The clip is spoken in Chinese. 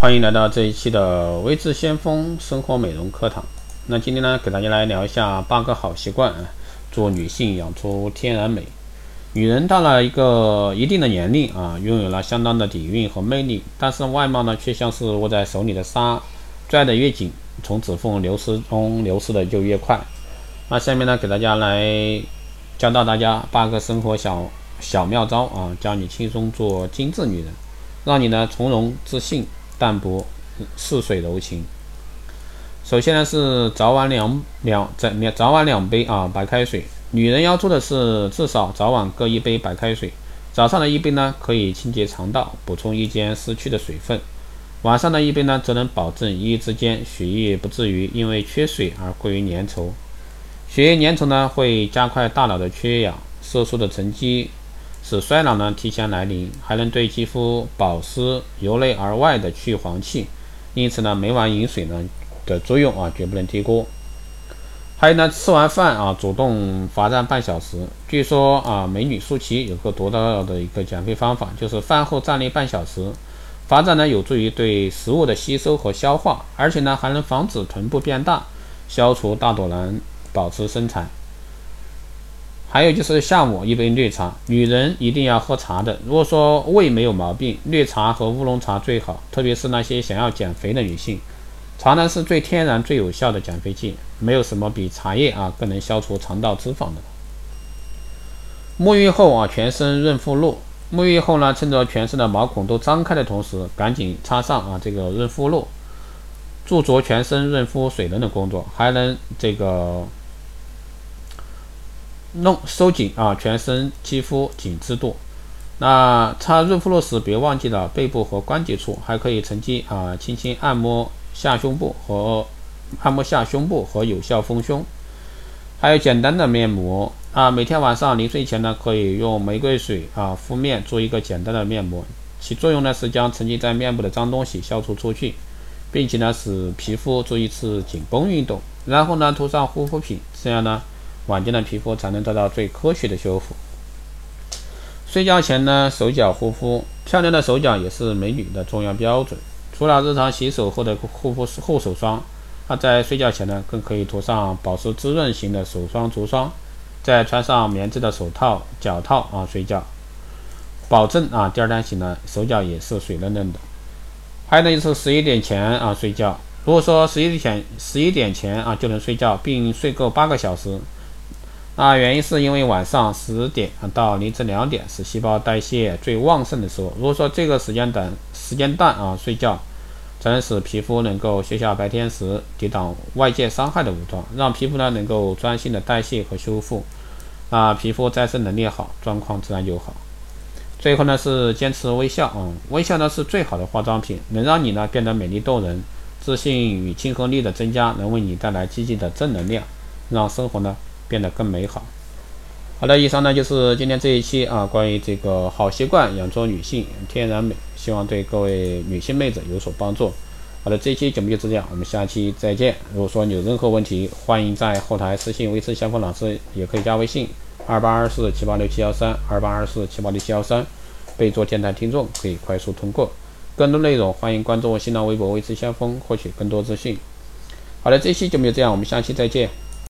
欢迎来到这一期的微智先锋生活美容课堂。那今天呢，给大家来聊一下八个好习惯，做女性养出天然美。女人到了一个一定的年龄啊，拥有了相当的底蕴和魅力，但是外貌呢，却像是握在手里的沙，拽得越紧，从指缝流失中流失的就越快。那下面呢，给大家来教到大家八个生活小小妙招啊，教你轻松做精致女人，让你呢从容自信。淡泊，似水柔情。首先呢是早晚两两在两早晚两杯啊白开水。女人要做的是至少早晚各一杯白开水。早上的一杯呢可以清洁肠道，补充一间失去的水分；晚上的一杯呢则能保证一夜之间血液不至于因为缺水而过于粘稠。血液粘稠呢会加快大脑的缺氧，色素的沉积。使衰老呢提前来临，还能对肌肤保湿，由内而外的去黄气。因此呢，每晚饮水呢的作用啊，绝不能低估。还有呢，吃完饭啊，主动罚站半小时。据说啊，美女舒淇有个独到的一个减肥方法，就是饭后站立半小时。罚站呢，有助于对食物的吸收和消化，而且呢，还能防止臀部变大，消除大肚腩，保持身材。还有就是下午一杯绿茶，女人一定要喝茶的。如果说胃没有毛病，绿茶和乌龙茶最好，特别是那些想要减肥的女性。茶呢是最天然、最有效的减肥剂，没有什么比茶叶啊更能消除肠道脂肪的。沐浴后啊，全身润肤露。沐浴后呢，趁着全身的毛孔都张开的同时，赶紧擦上啊这个润肤露，助着全身润肤水润的工作，还能这个。弄收紧啊，全身肌肤紧致度。那擦润肤露时，别忘记了背部和关节处，还可以趁机啊，轻轻按摩下胸部和按摩下胸部和有效丰胸。还有简单的面膜啊，每天晚上临睡前呢，可以用玫瑰水啊敷面，做一个简单的面膜。其作用呢是将沉积在面部的脏东西消除出去，并且呢使皮肤做一次紧绷运动，然后呢涂上护肤品，这样呢。晚间的皮肤才能得到最科学的修复。睡觉前呢，手脚护肤，漂亮的手脚也是美女的重要标准。除了日常洗手后的护肤护手霜，那在睡觉前呢，更可以涂上保湿滋润型的手霜、足霜，再穿上棉质的手套、脚套啊睡觉，保证啊第二天醒来手脚也是水嫩嫩的。还有呢，就是十一点前啊睡觉。如果说十一点前十一点前啊就能睡觉，并睡够八个小时。那原因是因为晚上十点到凌晨两点是细胞代谢最旺盛的时候。如果说这个时间段时间段啊睡觉，才能使皮肤能够卸下白天时抵挡外界伤害的武装，让皮肤呢能够专心的代谢和修复。啊，皮肤再生能力好，状况自然就好。最后呢是坚持微笑啊，微笑呢是最好的化妆品，能让你呢变得美丽动人，自信与亲和力的增加能为你带来积极的正能量，让生活呢。变得更美好。好的，以上呢就是今天这一期啊，关于这个好习惯养出女性天然美，希望对各位女性妹子有所帮助。好的，这一期节目就是这样，我们下期再见。如果说你有任何问题，欢迎在后台私信微持相锋老师，也可以加微信二八二四七八六七幺三二八二四七八六七幺三，备注电台听众，可以快速通过。更多内容欢迎关注新浪微博微持先锋，获取更多资讯。好的，这期节目就这样，我们下期再见。